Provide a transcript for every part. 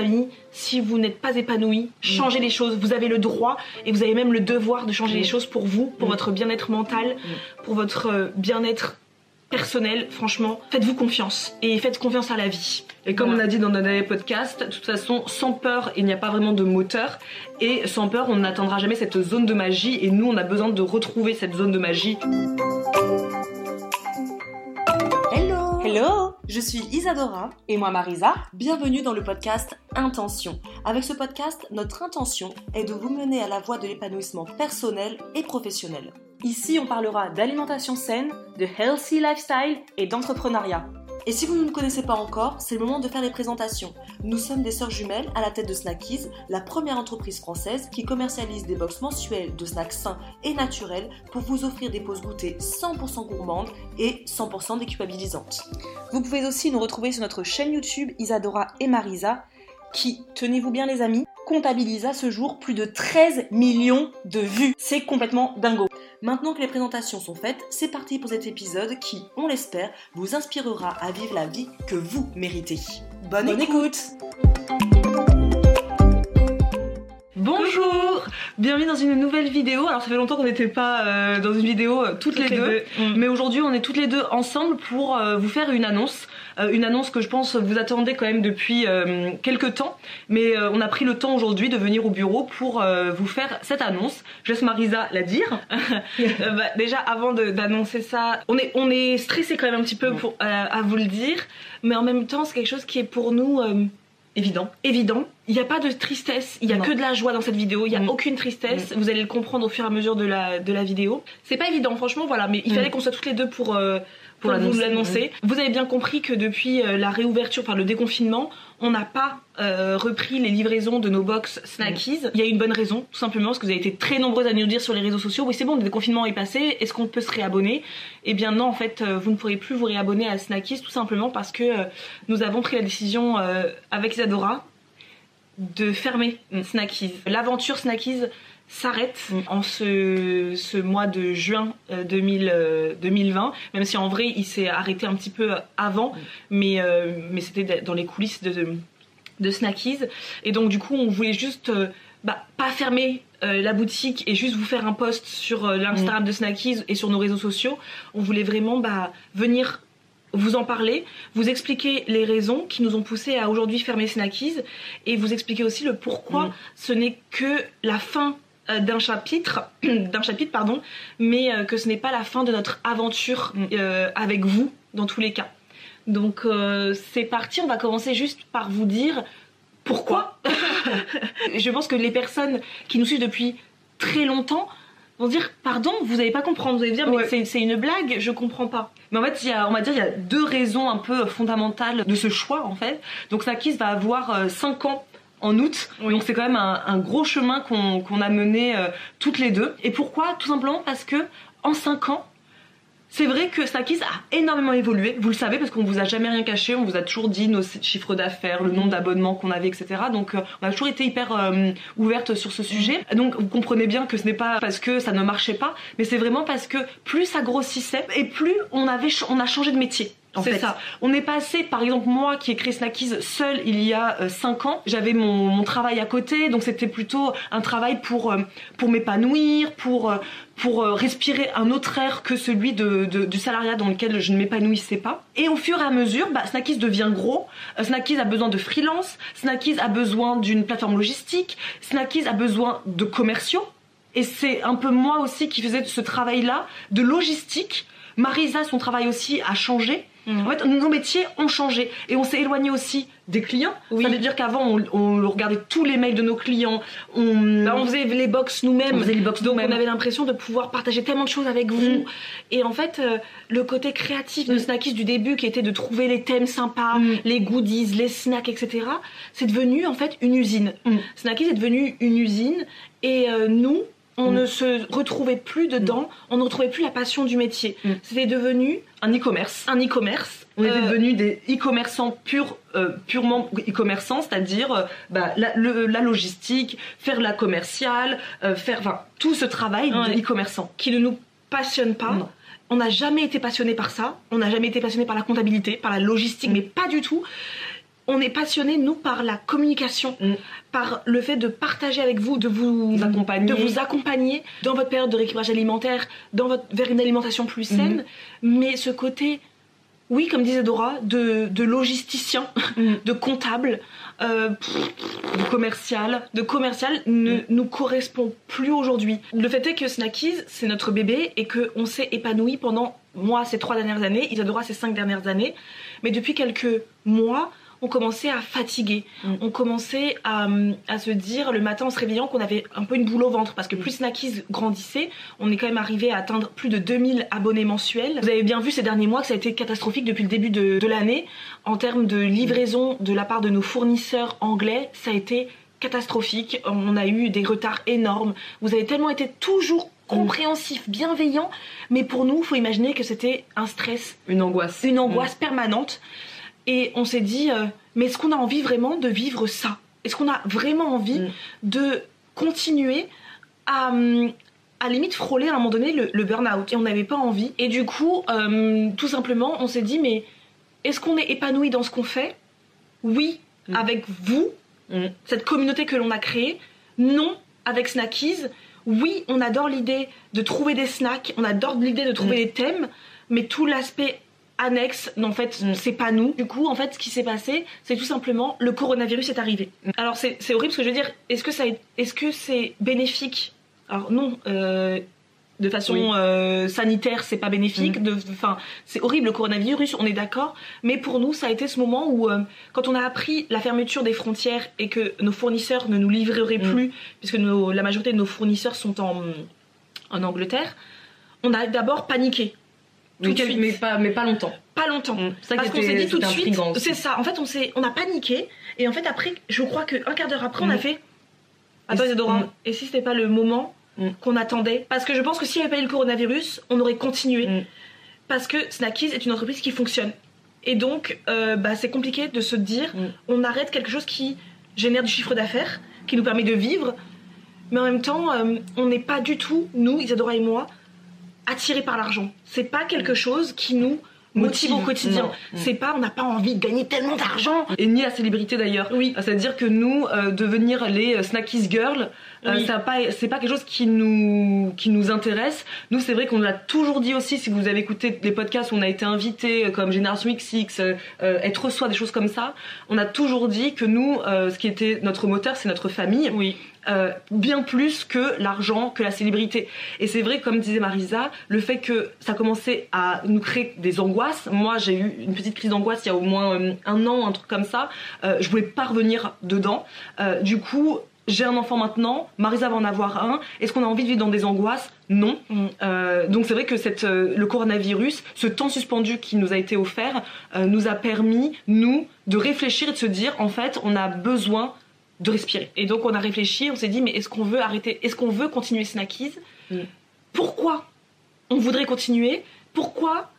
amis, si vous n'êtes pas épanoui, changez les choses. Vous avez le droit et vous avez même le devoir de changer les choses pour vous, pour votre bien-être mental, pour votre euh, bien-être personnel. Franchement, faites-vous confiance et faites confiance à la vie. Et comme on a dit dans notre dernier podcast, de toute façon, sans peur, il n'y a pas vraiment de moteur. Et sans peur, on n'atteindra jamais cette zone de magie. Et nous, on a besoin de retrouver cette zone de magie. Hello Je suis Isadora. Et moi, Marisa. Bienvenue dans le podcast Intention. Avec ce podcast, notre intention est de vous mener à la voie de l'épanouissement personnel et professionnel. Ici, on parlera d'alimentation saine, de healthy lifestyle et d'entrepreneuriat. Et si vous ne nous connaissez pas encore, c'est le moment de faire les présentations. Nous sommes des sœurs jumelles à la tête de Snackies, la première entreprise française qui commercialise des box mensuelles de snacks sains et naturels pour vous offrir des pauses goûtées 100% gourmandes et 100% déculpabilisantes. Vous pouvez aussi nous retrouver sur notre chaîne YouTube Isadora et Marisa, qui, tenez-vous bien les amis, comptabilise à ce jour plus de 13 millions de vues. C'est complètement dingo. Maintenant que les présentations sont faites, c'est parti pour cet épisode qui, on l'espère, vous inspirera à vivre la vie que vous méritez. Bonne, Bonne écoute. Bonjour Bienvenue dans une nouvelle vidéo. Alors ça fait longtemps qu'on n'était pas euh, dans une vidéo euh, toutes, les, deux, Mm. mais aujourd'hui on est toutes les deux ensemble pour euh, vous faire une annonce. Une annonce que je pense vous attendez quand même depuis quelques temps, mais on a pris le temps aujourd'hui de venir au bureau pour vous faire cette annonce. Je laisse Marisa la dire. Bah, déjà avant d'annoncer ça, on est, on est stressé quand même un petit peu pour, à vous le dire, mais en même temps c'est quelque chose qui est pour nous... Évident. Évident. Il n'y a pas de tristesse, il n'y a Non. que de la joie dans cette vidéo, il n'y a Mm. aucune tristesse. Vous allez le comprendre au fur et à mesure de la, de la vidéo. C'est pas évident, franchement, voilà, mais il Mm. fallait qu'on soit toutes les deux pour, euh, pour, Pour vous l'annoncer, l'annoncer. Vous avez bien compris que depuis euh, la réouverture, enfin le déconfinement, on n'a pas euh, repris les livraisons de nos box Snackies. Il y a une bonne raison, tout simplement, parce que vous avez été très nombreuses à nous dire sur les réseaux sociaux, oui c'est bon, le déconfinement est passé, est-ce qu'on peut se réabonner? Eh bien non, en fait, euh, vous ne pourrez plus vous réabonner à Snackies, tout simplement parce que euh, nous avons pris la décision euh, avec Isadora de fermer Snackies. L'aventure Snackies s'arrête Mm. en ce, ce mois de juin euh, 2000, euh, 2020, même si en vrai il s'est arrêté un petit peu avant, mais, euh, mais c'était dans les coulisses de, de Snackies. Et donc du coup on voulait juste euh, bah, pas fermer euh, la boutique et juste vous faire un post sur euh, l'Instagram de Snackies et sur nos réseaux sociaux. On voulait vraiment bah, venir vous en parler, vous expliquer les raisons qui nous ont poussé à aujourd'hui fermer Snackies et vous expliquer aussi le pourquoi Mm. ce n'est que la fin euh, d'un chapitre, d'un chapitre pardon, mais euh, que ce n'est pas la fin de notre aventure euh, avec vous dans tous les cas. Donc euh, c'est parti, on va commencer juste par vous dire pourquoi. Je pense que les personnes qui nous suivent depuis très longtemps vont dire pardon, vous n'allez pas comprendre, vous allez dire mais Ouais. c'est- c'est une blague, je comprends pas. Mais en fait, il y a, on va dire il y a deux raisons un peu fondamentales de ce choix en fait. Donc Snackies va avoir 5 ans en août, donc c'est quand même un, un gros chemin qu'on a mené euh, toutes les deux. Et pourquoi? Tout simplement parce que en 5 ans, c'est vrai que Snackies a énormément évolué, vous le savez parce qu'on vous a jamais rien caché, on vous a toujours dit nos chiffres d'affaires, le nombre d'abonnements qu'on avait, etc. Donc euh, on a toujours été hyper euh, ouverte sur ce sujet. Donc vous comprenez bien que ce n'est pas parce que ça ne marchait pas, mais c'est vraiment parce que plus ça grossissait et plus on avait on a changé de métier. C'est ça. On est passé, par exemple, moi qui ai créé Snackies seule il y a 5 ans, j'avais mon, mon travail à côté, donc c'était plutôt un travail pour, euh, pour m'épanouir, pour, euh, pour euh, respirer un autre air que celui de, de- du salariat dans lequel je ne m'épanouissais pas. Et au fur et à mesure, bah, Snackies devient gros, euh, Snackies a besoin de freelance, Snackies a besoin d'une plateforme logistique, Snackies a besoin de commerciaux. Et c'est un peu moi aussi qui faisais ce travail-là de logistique. Marisa, son travail aussi a changé. En fait, nos métiers ont changé et on s'est éloigné aussi des clients. Oui. Ça veut dire qu'avant, on, on regardait tous les mails de nos clients. On, Bah, on faisait les box nous-mêmes. On faisait les box Donc on avait l'impression de pouvoir partager tellement de choses avec vous. Mm. Et en fait, euh, le côté créatif de Mm. Snackies du début, qui était de trouver les thèmes sympas, Mm. les goodies, les snacks, etc., c'est devenu en fait une usine. Snackies est devenu une usine et euh, nous, on Mm. ne se retrouvait plus dedans, on ne retrouvait plus la passion du métier. Mm. C'était devenu un e-commerce. un e-commerce. On était Euh, devenus des e-commerçants purs, euh, purement e-commerçants, c'est-à-dire euh, bah, la, le- la logistique, faire la commerciale, euh, faire enfin, tout ce travail Ouais. de e-commerçant. qui ne nous passionne pas. Non. On n'a jamais été passionné par ça. On n'a jamais été passionné par la comptabilité, par la logistique, Mm. mais pas du tout. On est passionné, nous, par la communication, Mm. par le fait de partager avec vous, de vous, Vous accompagner. de vous accompagner dans votre période de rééquilibrage alimentaire, dans votre, vers une alimentation plus saine. Mais ce côté, oui, comme disait Dora, de, de logisticien, Mm. de comptable, euh, de commercial. de commercial ne nous correspond plus aujourd'hui. Le fait est que Snackies, c'est notre bébé et qu'on s'est épanoui pendant, moi, ces trois dernières années, Isadora, ces cinq dernières années. Mais depuis quelques mois, on commençait à fatiguer. Mm. On commençait à, à se dire le matin en se réveillant qu'on avait un peu une boule au ventre parce que plus Snackies grandissait, on est quand même arrivé à atteindre plus de 2000 abonnés mensuels. Vous avez bien vu ces derniers mois que ça a été catastrophique depuis le début de, de l'année. En termes de livraison de la part de nos fournisseurs anglais, ça a été catastrophique. On a eu des retards énormes. Vous avez tellement été toujours compréhensif, bienveillant, mais pour nous, faut imaginer que c'était un stress, Une angoisse. une angoisse permanente. Et on s'est dit, euh, mais est-ce qu'on a envie vraiment de vivre ça? Est-ce qu'on a vraiment envie Mm. de continuer à, hum, à limite frôler à un moment donné le, le burn-out? Et on n'avait pas envie. Et du coup, euh, tout simplement, on s'est dit, mais est-ce qu'on est épanoui dans ce qu'on fait? Oui, Mm. avec vous, Mm. cette communauté que l'on a créée. Non, avec Snackies. Oui, on adore l'idée de trouver des snacks, on adore l'idée de trouver des thèmes, mais tout l'aspect annexe, en fait, Mm. c'est pas nous. Du coup, en fait, ce qui s'est passé, c'est tout simplement le coronavirus est arrivé. Mm. Alors, c'est c'est horrible ce que je veux dire. Est-ce que ça, est- est-ce que c'est bénéfique? Alors non. euh, de façon Oui. euh, sanitaire, c'est pas bénéfique. De- Enfin, c'est horrible le coronavirus, on est d'accord. Mais pour nous, ça a été ce moment où, euh, quand on a appris la fermeture des frontières et que nos fournisseurs ne nous livreraient Mm. plus, puisque nos- la majorité de nos fournisseurs sont en, en Angleterre, on a d'abord paniqué. Tout de suite. mais pas, mais pas longtemps. Pas longtemps. Ça Parce qu'on s'est dit tout de suite, c'est ça. En fait, on s'est, on a paniqué et en fait après, je crois qu'un quart d'heure après, on a Mm. fait. Attends, Et c- Isadora, mm. et si c'était pas le moment Mm. qu'on attendait? Parce que je pense que s'il n'y avait pas eu le coronavirus, on aurait continué. Mm. Parce que Snackies est une entreprise qui fonctionne. Et donc, euh, bah, c'est compliqué de se dire, on arrête quelque chose qui génère du chiffre d'affaires, qui nous permet de vivre, mais en même temps, euh, on n'est pas du tout, nous, Isadora et moi, attirés par l'argent. C'est pas quelque chose qui nous motive, Motive. au quotidien. Mm. C'est pas, on n'a pas envie de gagner tellement d'argent. Et ni la célébrité d'ailleurs. Oui. C'est-à-dire que nous, euh, devenir les euh, Snackies Girls, euh, Oui. pas, c'est pas quelque chose qui nous, qui nous intéresse. Nous, c'est vrai qu'on l'a toujours dit aussi, si vous avez écouté les podcasts où on a été invités, comme Génération XX, euh, être soi, des choses comme ça, on a toujours dit que nous, ce qui était notre moteur, c'est notre famille. Oui. Euh, bien plus que l'argent, que la célébrité. Et c'est vrai, comme disait Marisa, le fait que ça commençait à nous créer des angoisses. Moi, j'ai eu une petite crise d'angoisse il y a au moins euh, un an, un truc comme ça. Euh, je voulais pas revenir dedans. Euh, du coup, j'ai un enfant maintenant. Marisa va en avoir un. Est-ce qu'on a envie de vivre dans des angoisses? Non. Mm. Euh, donc c'est vrai que cette, euh, le coronavirus, ce temps suspendu qui nous a été offert, euh, nous a permis, nous, de réfléchir et de se dire, en fait, on a besoin de respirer. Et donc on a réfléchi, on s'est dit mais est-ce qu'on veut arrêter, est-ce qu'on veut continuer Snackies? Mm. Pourquoi on voudrait continuer? Pourquoi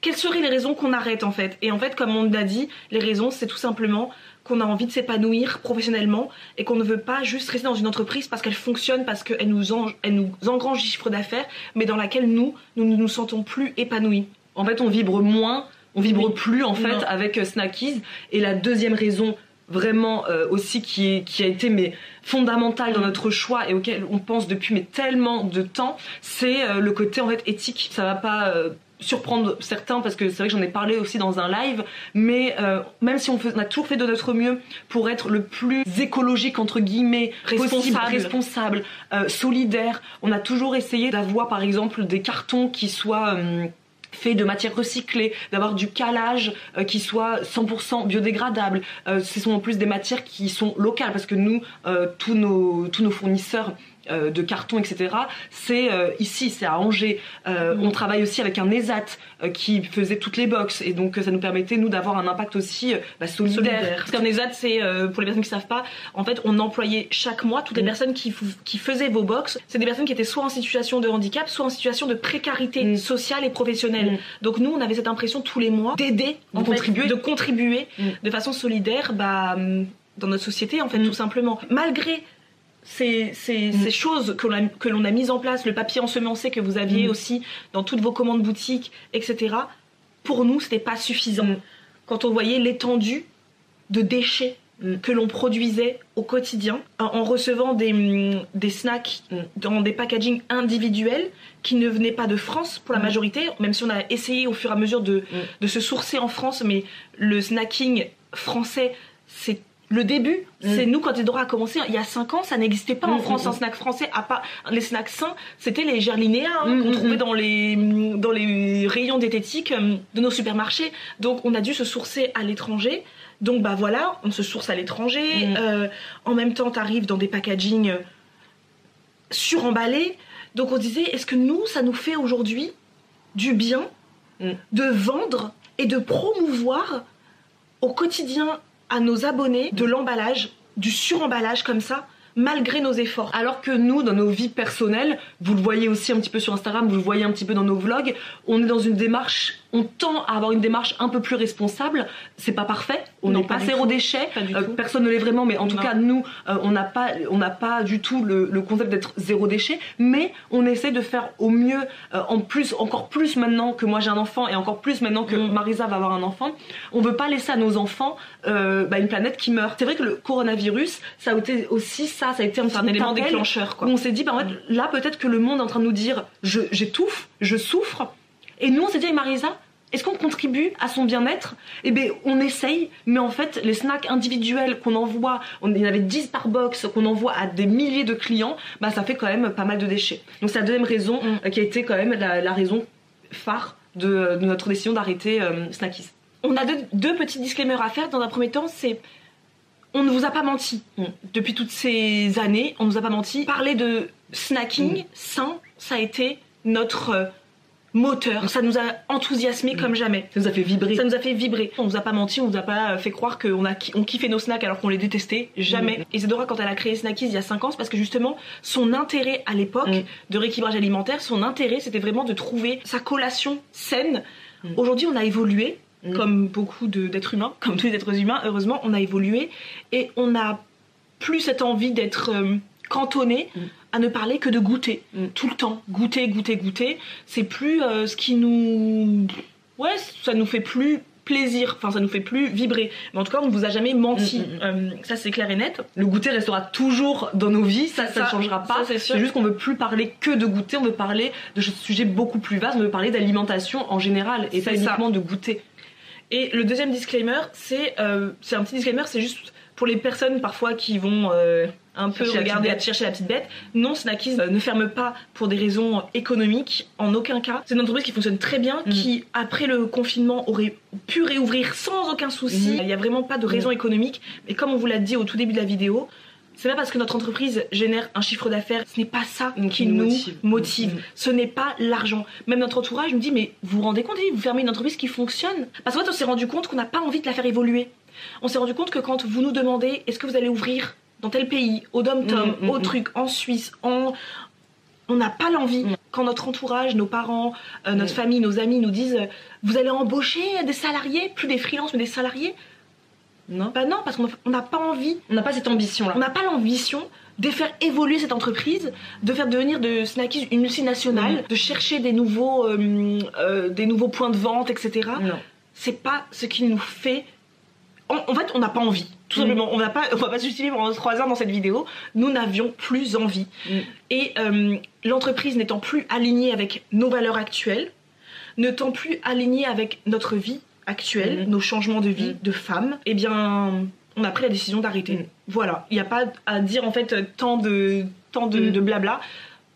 Quelles seraient les raisons qu'on arrête en fait? Et en fait, comme on l'a dit, les raisons c'est tout simplement qu'on a envie de s'épanouir professionnellement et qu'on ne veut pas juste rester dans une entreprise parce qu'elle fonctionne, parce qu'elle nous, en- elle nous engrange du chiffre d'affaires, mais dans laquelle nous, nous ne nous sentons plus épanouis. En fait, on vibre moins, on vibre Oui. plus en fait Non. avec euh, Snackies. Et la deuxième raison vraiment euh, aussi qui, qui a été mais fondamentale dans notre choix et auquel on pense depuis mais tellement de temps, c'est euh, le côté en fait éthique. Ça va pas euh, surprendre certains parce que c'est vrai que j'en ai parlé aussi dans un live, mais euh, même si on, fait- on a toujours fait de notre mieux pour être le plus écologique entre guillemets Responsable. responsable, euh, solidaire, on a toujours essayé d'avoir par exemple des cartons qui soient euh, fait de matières recyclées, d'avoir du calage euh, qui soit 100% biodégradable. Euh, ce sont en plus des matières qui sont locales parce que nous, euh, tous, nos, tous nos fournisseurs euh, de carton, etc. C'est euh, ici, c'est à Angers. Euh, On travaille aussi avec un ESAT qui faisait toutes les boxes et donc ça nous permettait nous d'avoir un impact aussi bah, solidaire. solidaire. Parce qu'un ESAT, c'est pour les personnes qui savent pas, en fait, on employait chaque mois toutes les Mm. personnes qui, faisaient vos box. C'est des personnes qui étaient soit en situation de handicap, soit en situation de précarité Mm. sociale et professionnelle. Mm. Donc nous, on avait cette impression tous les mois d'aider, De contribuer. de contribuer Mm. de façon solidaire, bah, dans notre société, en fait, Mm. tout simplement. Malgré ces, ces, ces choses que l'on a, mises en place, le papier ensemencé que vous aviez Mm. aussi dans toutes vos commandes boutiques, etc. Pour nous, c'était pas suffisant. Mm. Quand on voyait l'étendue de déchets Mm. que l'on produisait au quotidien en, recevant des, des snacks Mm. dans des packagings individuels qui ne venaient pas de France pour la Mm. majorité, même si on a essayé au fur et à mesure de, de se sourcer en France, mais le snacking français, c'est le début. Mm. C'est nous, quand Edora a commencé, il y a 5 ans, ça n'existait pas en Mm, France, mm, un snack français, à part les snacks sains, c'était les gerlinéas hein, qu'on trouvait dans les, dans les rayons diététiques euh, de nos supermarchés. Donc on a dû se sourcer à l'étranger. Donc bah voilà, on se source à l'étranger. Euh, en même temps, t'arrives dans des packagings euh, suremballés. Donc on se disait, est-ce que nous, ça nous fait aujourd'hui du bien de vendre et de promouvoir au quotidien à nos abonnés de l'emballage, du suremballage comme ça, malgré nos efforts. Alors que nous, dans nos vies personnelles, vous le voyez aussi un petit peu sur Instagram, vous le voyez un petit peu dans nos vlogs, on est dans une démarche, on tend à avoir une démarche un peu plus responsable. C'est pas parfait, on n'est pas zéro tout. déchet, Pas euh, personne ne l'est vraiment, mais en tout Non. cas, nous, euh, on n'a pas, on pas du tout le, le concept d'être zéro déchet, mais on essaie de faire au mieux, euh, en plus, encore plus maintenant que moi j'ai un enfant et encore plus maintenant que Mm. Marisa va avoir un enfant, on veut pas laisser à nos enfants bah, une planète qui meurt. C'est vrai que le coronavirus, ça a été aussi ça, ça a été un, élément déclencheur, quoi. où on s'est dit, bah, en fait, là, peut-être que le monde est en train de nous dire, je- j'étouffe, je souffre. Et nous, on s'est dit avec Marisa, est-ce qu'on contribue à son bien-être? Eh bien, on essaye, mais en fait, les snacks individuels qu'on envoie, on, il y en avait 10 par box, qu'on envoie à des milliers de clients, bah, ça fait quand même pas mal de déchets. Donc, c'est la deuxième raison Mm. euh, qui a été quand même la, la raison phare de, de notre décision d'arrêter euh, Snackies. On a deux, deux petits disclaimers à faire. Dans un premier temps, c'est on ne vous a pas menti. Mm. Depuis toutes ces années, on ne nous a pas menti. Parler de snacking Mm. sain, ça a été notre euh, moteur. Ça nous a enthousiasmé comme jamais. Ça nous a fait vibrer. Ça nous a fait vibrer. On nous a pas menti, on nous a pas fait croire qu'on a on kiffait nos snacks alors qu'on les détestait. Jamais. Mm. Et quand elle a créé Snackies il y a 5 ans, c'est parce que justement, son intérêt à l'époque Mm. de rééquilibrage alimentaire, son intérêt, c'était vraiment de trouver sa collation saine. Mm. Aujourd'hui, on a évolué, Mm. comme beaucoup d'êtres humains, comme tous les êtres humains, heureusement, on a évolué. Et on n'a plus cette envie d'être euh, cantonné. À ne parler que de goûter. Mm. Tout le temps. Goûter, goûter, goûter. C'est plus euh, ce qui nous. Ouais, ça nous fait plus plaisir. Enfin, ça nous fait plus vibrer. Mais en tout cas, on ne vous a jamais menti. Mm, mm, Euh, ça, c'est clair et net. Le goûter restera toujours dans nos vies, ça, ça ne changera pas. c'est juste qu'on veut plus parler que de goûter, on veut parler de sujets beaucoup plus vastes, on veut parler d'alimentation en général et pas ça. uniquement de goûter. Et le deuxième disclaimer, c'est euh, c'est un petit disclaimer, c'est juste pour les personnes parfois qui vont euh, un peu regarder, bête. chercher la petite bête. Non, Snackies euh, ne ferme pas pour des raisons économiques, en aucun cas. C'est une entreprise qui fonctionne très bien, Mm. qui après le confinement aurait pu réouvrir sans aucun souci. Mhm. Il n'y a vraiment pas de raison économique. Et comme on vous l'a dit au tout début de la vidéo, c'est pas parce que notre entreprise génère un chiffre d'affaires, ce n'est pas ça Mm, qui nous motive. motive. Mm. Ce n'est pas l'argent. Même notre entourage nous dit mais vous vous rendez compte, vous fermez une entreprise qui fonctionne Parce qu'en fait on s'est rendu compte qu'on n'a pas envie de la faire évoluer. On s'est rendu compte que quand vous nous demandez est-ce que vous allez ouvrir dans tel pays, au Dom-Tom, Mm, mm, au mm. truc, en Suisse, en... On n'a pas l'envie. Quand notre entourage, nos parents, euh, notre famille, nos amis nous disent euh, Vous allez embaucher des salariés, plus des freelances mais des salariés? Non Bah non, parce qu'on on n'a pas envie On n'a pas cette ambition-là. on n'a pas l'ambition de faire évoluer cette entreprise, de faire devenir de Snackies une multinationale, de chercher des nouveaux, euh, des nouveaux points de vente, etc. Non. C'est pas ce qui nous fait. En, en fait, on n'a pas envie. Tout Mhm. simplement, on va pas, on va pas se justifier pendant trois heures dans cette vidéo. Nous n'avions plus envie. Mhm. Et euh, l'entreprise n'étant plus alignée avec nos valeurs actuelles, n'étant plus alignée avec notre vie actuelle, Mhm. nos changements de vie de femme, eh bien, on a pris la décision d'arrêter. Voilà, il n'y a pas à dire en fait tant de tant de, de blabla.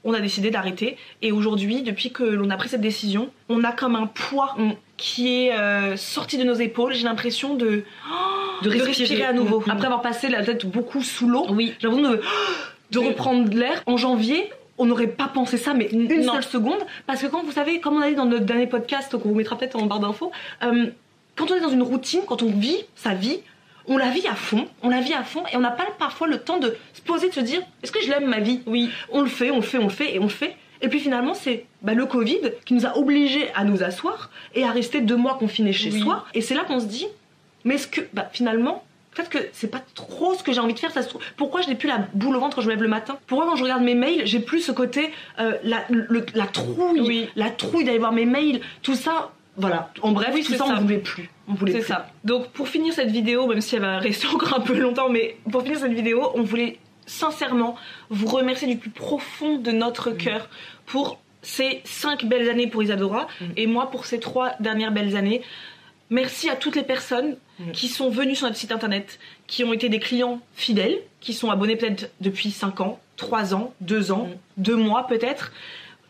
On a décidé d'arrêter. Et aujourd'hui, depuis que l'on a pris cette décision, on a comme un poids Mm. qui est euh, sorti de nos épaules. J'ai l'impression de, de respirer à nouveau. Mm. Après avoir passé la tête beaucoup sous l'eau, Oui. j'ai l'impression de, de reprendre de l'air. En janvier, on n'aurait pas pensé ça, mais une Non. seule seconde. Parce que quand vous savez, comme on a dit dans notre dernier podcast, qu'on vous mettra peut-être en barre d'infos, euh, quand on est dans une routine, quand on vit sa vie, on la vit à fond, on la vit à fond, et on n'a pas parfois le temps de se poser, de se dire, est-ce que je l'aime ma vie? Oui. on le fait, on le fait, on le fait et on le fait. Et puis finalement, c'est bah, le Covid qui nous a obligés à nous asseoir et à rester deux mois confinés chez Oui. soi. Et c'est là qu'on se dit, mais est-ce que bah, finalement, peut-être que c'est pas trop ce que j'ai envie de faire. Ça se trouve. Pourquoi je n'ai plus la boule au ventre quand je me lève le matin? Pourquoi quand je regarde mes mails, j'ai plus ce côté, euh, la, le- la trouille, Oui. la trouille d'aller voir mes mails, tout ça. Voilà. En bref, Oui, tout ça, ça. on voulait plus. On voulait C'est ça. Donc pour finir cette vidéo, même si elle va rester encore un peu longtemps, mais pour finir cette vidéo, on voulait sincèrement vous remercier du plus profond de notre Mm. cœur pour ces cinq belles années pour Isadora Mm. et moi pour ces trois dernières belles années. Merci à toutes les personnes Mm. qui sont venues sur notre site internet, qui ont été des clients fidèles, qui sont abonnés peut-être depuis 5 ans, 3 ans, 2 ans, Mm. 2 mois peut-être.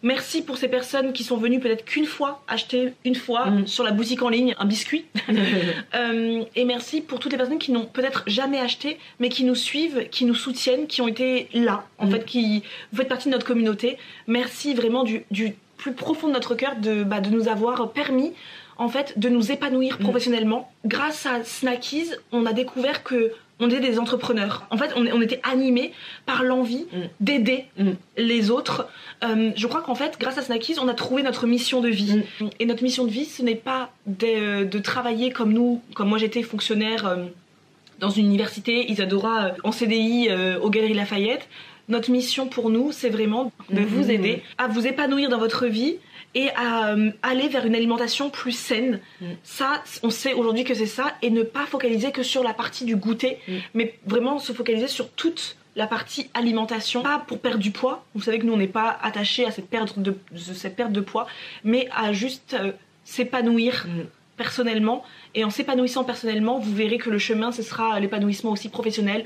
Merci pour ces personnes qui sont venues peut-être qu'une fois acheter une fois Mm. sur la boutique en ligne un biscuit. Euh, et merci pour toutes les personnes qui n'ont peut-être jamais acheté, mais qui nous suivent, qui nous soutiennent, qui ont été là, en Mm. fait, qui vous faites partie de notre communauté. Merci vraiment du, du plus profond de notre cœur de, bah, de nous avoir permis, en fait, de nous épanouir Mm. professionnellement. Grâce à Snackies, on a découvert que on était des entrepreneurs. En fait, on, on était animés par l'envie Mm. d'aider Mm. les autres. Euh, je crois qu'en fait, grâce à Snackies, on a trouvé notre mission de vie. Mm. Et notre mission de vie, ce n'est pas de, de travailler comme nous, comme moi j'étais fonctionnaire euh, dans une université, Isadora euh, en CDI euh, aux Galeries Lafayette. Notre mission pour nous, c'est vraiment de Mhm. vous aider à vous épanouir dans votre vie et à euh, aller vers une alimentation plus saine. Mm. Ça, on sait aujourd'hui que c'est ça, et ne pas focaliser que sur la partie du goûter, Mm. mais vraiment se focaliser sur toute la partie alimentation, pas pour perdre du poids. Vous savez que nous on n'est pas attaché à cette perte de, cette perte de poids, mais à juste euh, s'épanouir personnellement. Et en s'épanouissant personnellement, vous verrez que le chemin ce sera l'épanouissement aussi professionnel,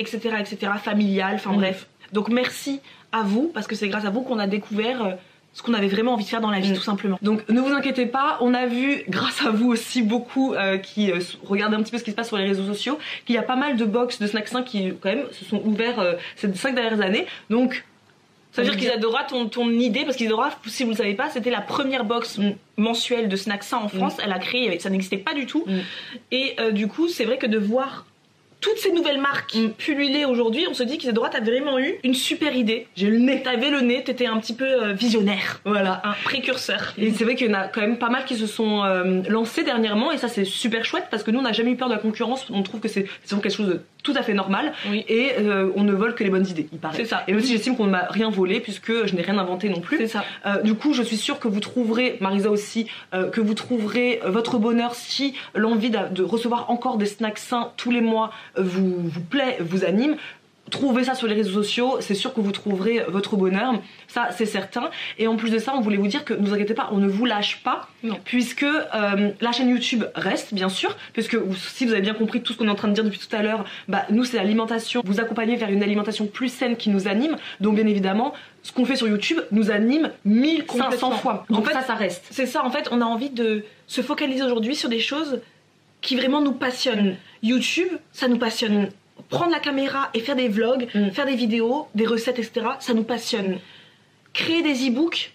etc., etc., familial. Enfin Mm. bref. Donc merci à vous parce que c'est grâce à vous qu'on a découvert euh, ce qu'on avait vraiment envie de faire dans la vie, Mm. tout simplement. Donc ne vous inquiétez pas, on a vu, grâce à vous aussi beaucoup euh, qui euh, regardez un petit peu ce qui se passe sur les réseaux sociaux, qu'il y a pas mal de box de Snack 5 qui quand même se sont ouverts euh, ces cinq dernières années. Donc Ça veut dire dire- qu'Isadora, ton, ton idée, parce qu'Isadora, si vous le savez pas, c'était la première box Mm. mensuelle de Snack Sain en France. Elle a créé, ça n'existait pas du tout. Mm. Et euh, du coup, c'est vrai que de voir toutes ces nouvelles marques Mm. pulluler aujourd'hui, on se dit qu'Isadora, t'as vraiment eu une super idée. J'ai le nez. T'avais le nez, t'étais un petit peu euh, visionnaire. voilà. Un précurseur. Et c'est vrai qu'il y en a quand même pas mal qui se sont euh, lancés dernièrement et ça c'est super chouette parce que nous on n'a jamais eu peur de la concurrence, on trouve que c'est c'est vraiment quelque chose de tout à fait normal Oui. et euh, on ne vole que les bonnes idées, il paraît. C'est ça. Et même si j'estime qu'on ne m'a rien volé puisque je n'ai rien inventé non plus. C'est ça. Euh, du coup, je suis sûre que vous trouverez, Marisa aussi, euh, que vous trouverez votre bonheur si l'envie de recevoir encore des snacks sains tous les mois vous, vous plaît, vous anime. Trouvez ça sur les réseaux sociaux, c'est sûr que vous trouverez votre bonheur, ça c'est certain. Et en plus de ça, on voulait vous dire que ne vous inquiétez pas, on ne vous lâche pas, Non. puisque euh, la chaîne YouTube reste bien sûr, puisque si vous avez bien compris tout ce qu'on est en train de dire depuis tout à l'heure, bah nous c'est l'alimentation, vous accompagner vers une alimentation plus saine qui nous anime. Donc bien évidemment, ce qu'on fait sur YouTube nous anime 1500 Complètement. fois. En Donc fait, ça, ça reste. C'est ça, en fait, on a envie de se focaliser aujourd'hui sur des choses qui vraiment nous passionnent. Mm. YouTube, ça nous passionne. Prendre la caméra et faire des vlogs, Mm. faire des vidéos, des recettes, etc., ça nous passionne. Mm. Créer des e-books,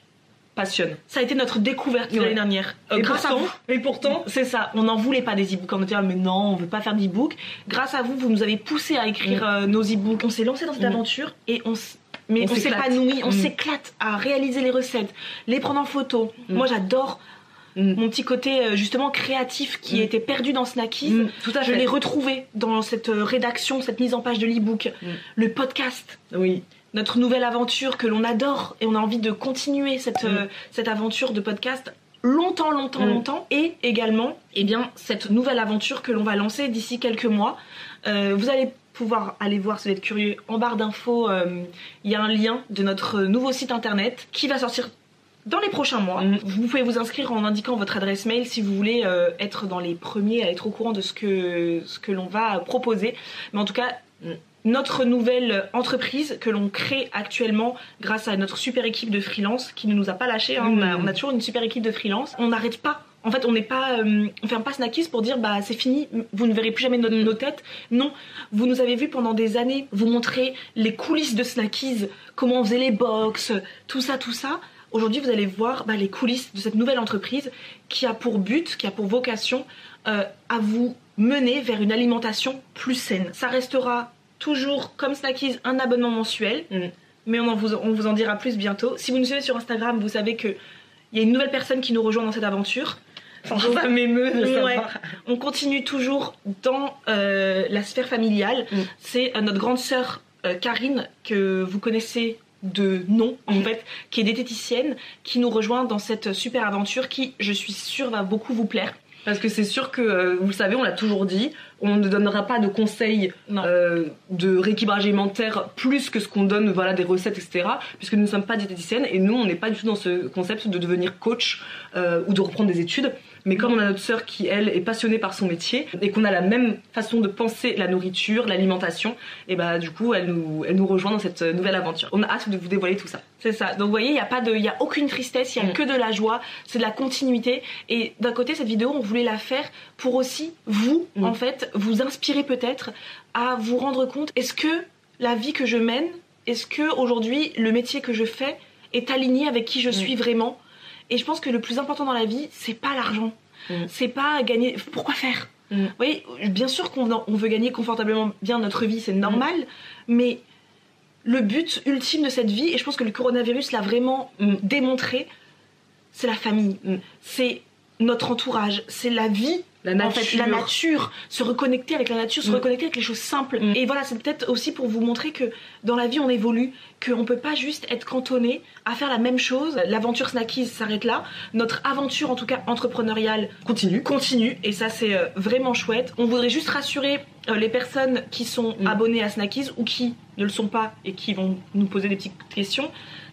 Passionne. ça a été notre découverte Ouais. l'année dernière. Euh, Et grâce à pourtant- vous. Et pourtant, c'est ça. On n'en voulait pas des e-books. On était là, mais non, on veut pas faire d'e-books. Grâce à vous, vous nous avez poussé à écrire Mm. euh, nos e-books. On s'est lancé dans cette Mm. aventure et on mais On s'épanouit, on Mm. s'éclate à réaliser les recettes, les prendre en photo. Mm. Moi, j'adore Mm. mon petit côté euh, justement créatif qui Mm. était perdu dans Snackies. Mm, tout à Je l'ai retrouvé dans cette euh, rédaction, cette mise en page de l'e-book, le podcast, Oui. notre nouvelle aventure que l'on adore et on a envie de continuer cette, euh, cette aventure de podcast longtemps, longtemps, longtemps. Et également, eh bien, cette nouvelle aventure que l'on va lancer d'ici quelques mois. Euh, vous allez pouvoir aller voir si vous êtes curieux en barre d'infos. euh, Il y a un lien de notre nouveau site internet qui va sortir dans les prochains mois. Mm. Vous pouvez vous inscrire en indiquant votre adresse mail si vous voulez euh, être dans les premiers à être au courant de ce que, ce que l'on va proposer. Mais en tout cas, notre nouvelle entreprise que l'on crée actuellement grâce à notre super équipe de freelance qui ne nous a pas lâché. Hein. On, a, on a toujours une super équipe de freelance. On n'arrête pas. En fait, on n'est pas, euh, on ferme pas Snackies pour dire bah c'est fini, vous ne verrez plus jamais nos, nos têtes. Non, vous nous avez vu pendant des années vous montrer les coulisses de Snackies, comment on faisait les box, tout ça, tout ça. Aujourd'hui, vous allez voir bah, les coulisses de cette nouvelle entreprise qui a pour but, qui a pour vocation euh, à vous mener vers une alimentation plus saine. Ça restera toujours comme Snackies un abonnement mensuel, Mm. mais on, en vous, on vous en dira plus bientôt. Si vous nous suivez sur Instagram, vous savez que il y a une nouvelle personne qui nous rejoint dans cette aventure. Ça m'émeut de Ouais. savoir. On continue toujours dans euh, la sphère familiale. Mm. C'est euh, notre grande sœur Karine que vous connaissez de nom en Mm. fait, qui est diététicienne, qui nous rejoint dans cette super aventure qui, je suis sûre, va beaucoup vous plaire. Parce que c'est sûr que, euh, vous le savez, on l'a toujours dit, on ne donnera pas de conseils euh, de rééquilibrage alimentaire plus que ce qu'on donne, voilà, des recettes, etc. Puisque nous ne sommes pas diététiciennes et nous, on n'est pas du tout dans ce concept de devenir coach euh, ou de reprendre des études. Mais comme on a notre sœur qui, elle, est passionnée par son métier et qu'on a la même façon de penser la nourriture, l'alimentation, et bah du coup, elle nous, elle nous rejoint dans cette nouvelle aventure. On a hâte de vous dévoiler tout ça. C'est ça. Donc vous voyez, il n'y a pas de, il y a aucune tristesse, il y a Mm. que de la joie, c'est de la continuité. Et d'un côté, cette vidéo, on voulait la faire pour aussi vous, Mm. en fait, vous inspirer peut-être à vous rendre compte. Est-ce que la vie que je mène, est-ce que aujourd'hui le métier que je fais est aligné avec qui je suis vraiment? Et je pense que le plus important dans la vie, c'est pas l'argent, Mm. c'est pas gagner. Pourquoi faire? Mm. Vous voyez, bien sûr qu'on on veut gagner confortablement bien notre vie, c'est normal, mais le but ultime de cette vie, et je pense que le coronavirus l'a vraiment mm, démontré, c'est la famille, Mm. c'est notre entourage, c'est la vie. La En fait, la nature. nature, se reconnecter avec la nature, se Mm. reconnecter avec les choses simples. Mm. Et voilà, c'est peut-être aussi pour vous montrer que dans la vie, on évolue, qu'on peut pas juste être cantonné à faire la même chose. L'aventure Snackies s'arrête là. Notre aventure, en tout cas entrepreneuriale, Continue. continue et ça c'est euh, vraiment chouette. On voudrait juste rassurer euh, les personnes qui sont Mm. abonnées à Snackies ou qui ne le sont pas et qui vont nous poser des petites questions.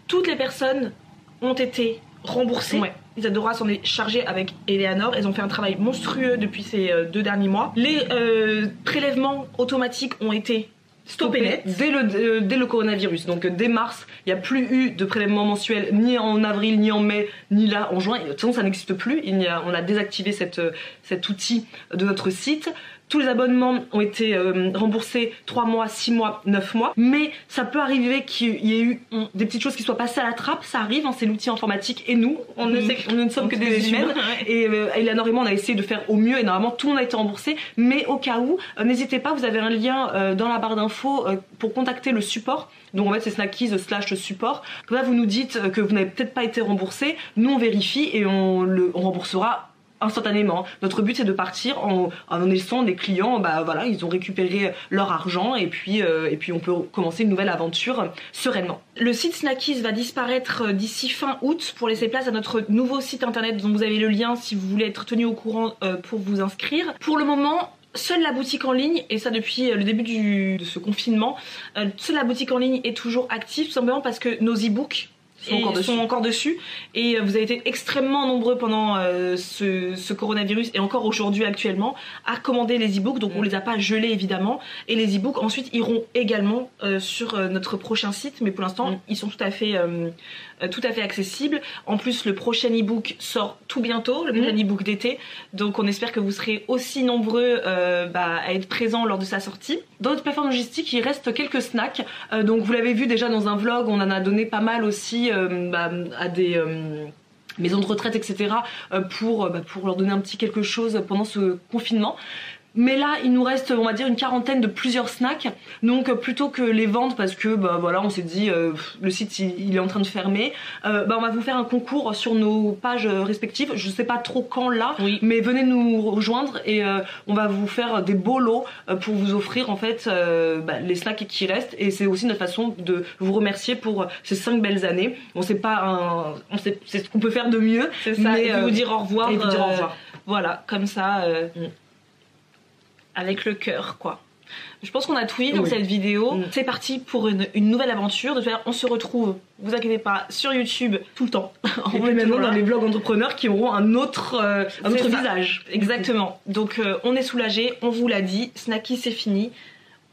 Toutes les personnes ont été remboursées. Ouais. Isadora s'en est chargée avec Eleanor. Elles ont fait un travail monstrueux depuis ces euh, deux derniers mois. Les euh, prélèvements automatiques ont été stoppés net. dès le, euh, dès le coronavirus. Donc euh, dès mars, il n'y a plus eu de prélèvement mensuel ni en avril, ni en mai, ni là en juin. De toute façon, ça n'existe plus. Il y a, on a désactivé cette, cet outil de notre site. Tous les abonnements ont été euh, remboursés 3 mois, 6 mois, 9 mois. Mais ça peut arriver qu'il y ait eu des petites choses qui soient passées à la trappe. Ça arrive, hein, c'est l'outil informatique. Et nous, on ne, Mm. sait- on ne sommes que des humaines. humains, ouais. Et euh, Eleanor et moi, on a essayé de faire au mieux et normalement tout le monde a été remboursé. Mais au cas où, euh, n'hésitez pas, vous avez un lien euh, dans la barre d'infos pour contacter le support. Donc en fait, c'est snackies slash support. Comme là, vous nous dites que vous n'avez peut-être pas été remboursé. Nous, on vérifie et on, le, on remboursera instantanément. Notre but c'est de partir en, en laissant les clients, bah voilà, ils ont récupéré leur argent et puis euh, et puis on peut commencer une nouvelle aventure sereinement. Le site Snackies va disparaître euh, d'ici fin août pour laisser place à notre nouveau site internet dont vous avez le lien si vous voulez être tenu au courant euh, pour vous inscrire. Pour le moment, seule la boutique en ligne, et ça depuis le début de ce confinement, seule la boutique en ligne est toujours active, tout simplement parce que nos e-books Sont encore dessus. sont encore dessus. Et euh, vous avez été extrêmement nombreux pendant euh, ce, ce coronavirus et encore aujourd'hui actuellement à commander les e-books. Donc on Mm. les a pas gelés évidemment. Et les e-books ensuite iront également euh, sur notre prochain site. Mais pour l'instant Mm. ils sont tout à fait euh, tout à fait accessibles. En plus le prochain e-book sort tout bientôt, le prochain Mm. e-book d'été. Donc on espère que vous serez aussi nombreux euh, bah, à être présents lors de sa sortie. Dans notre plateforme logistique, il reste quelques snacks. Euh, donc vous l'avez vu déjà dans un vlog, on en a donné pas mal aussi bah, à des maisons de retraite, etc. pour, bah, pour leur donner un petit quelque chose pendant ce confinement. Mais là, il nous reste, on va dire, une quarantaine de plusieurs snacks. Donc, euh, plutôt que les vendre, parce que, bah voilà, on s'est dit, euh, le site, il, il est en train de fermer, euh, bah, on va vous faire un concours sur nos pages euh, respectives. Je sais pas trop quand là, Oui. mais venez nous rejoindre et euh, on va vous faire des beaux lots pour vous offrir en fait bah, les snacks qui restent et c'est aussi notre façon de vous remercier pour ces cinq belles années. On sait pas, un- on sait, c'est ce qu'on peut faire de mieux. C'est ça. mais, et puis vous dire au revoir. et vous dire au revoir. Voilà, comme ça, Mm. Avec le cœur, quoi. Je pense qu'on a tout dit dans Oui. cette vidéo. Mm. C'est parti pour une, une nouvelle aventure. De toute façon, on se retrouve, vous inquiétez pas, sur YouTube tout le temps. Et puis maintenant dans les vlogs entrepreneurs qui auront un autre, euh, un autre visage. Exactement. Donc euh, on est soulagé, on vous l'a dit, Snacky c'est fini.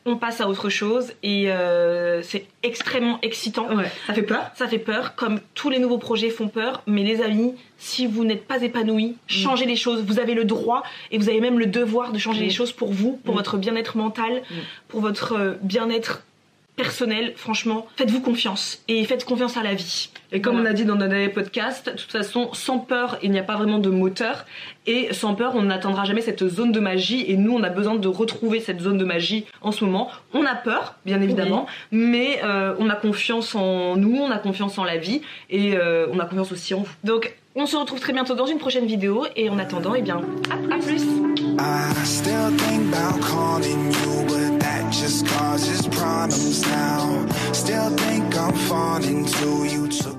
On passe à autre chose et euh, c'est extrêmement excitant. Ouais, ça fait peur. Ça fait peur, comme tous les nouveaux projets font peur. Mais les amis, si vous n'êtes pas épanoui, changez les choses. Vous avez le droit et vous avez même le devoir de changer Mm. les choses pour vous, pour Mm. votre bien-être mental, Mm. pour votre euh, bien-être personnel. Franchement, faites-vous confiance et faites confiance à la vie. Et comme Voilà. on a dit dans notre dernier podcast, de toute façon, sans peur, il n'y a pas vraiment de moteur. Et sans peur, on n'atteindra jamais cette zone de magie. Et nous, on a besoin de retrouver cette zone de magie en ce moment. On a peur, bien évidemment, mais euh, on a confiance en nous, on a confiance en la vie, et euh, on a confiance aussi en vous. Donc, on se retrouve très bientôt dans une prochaine vidéo et en attendant, eh bien, à plus. Causes problems now. Still think I'm falling to You took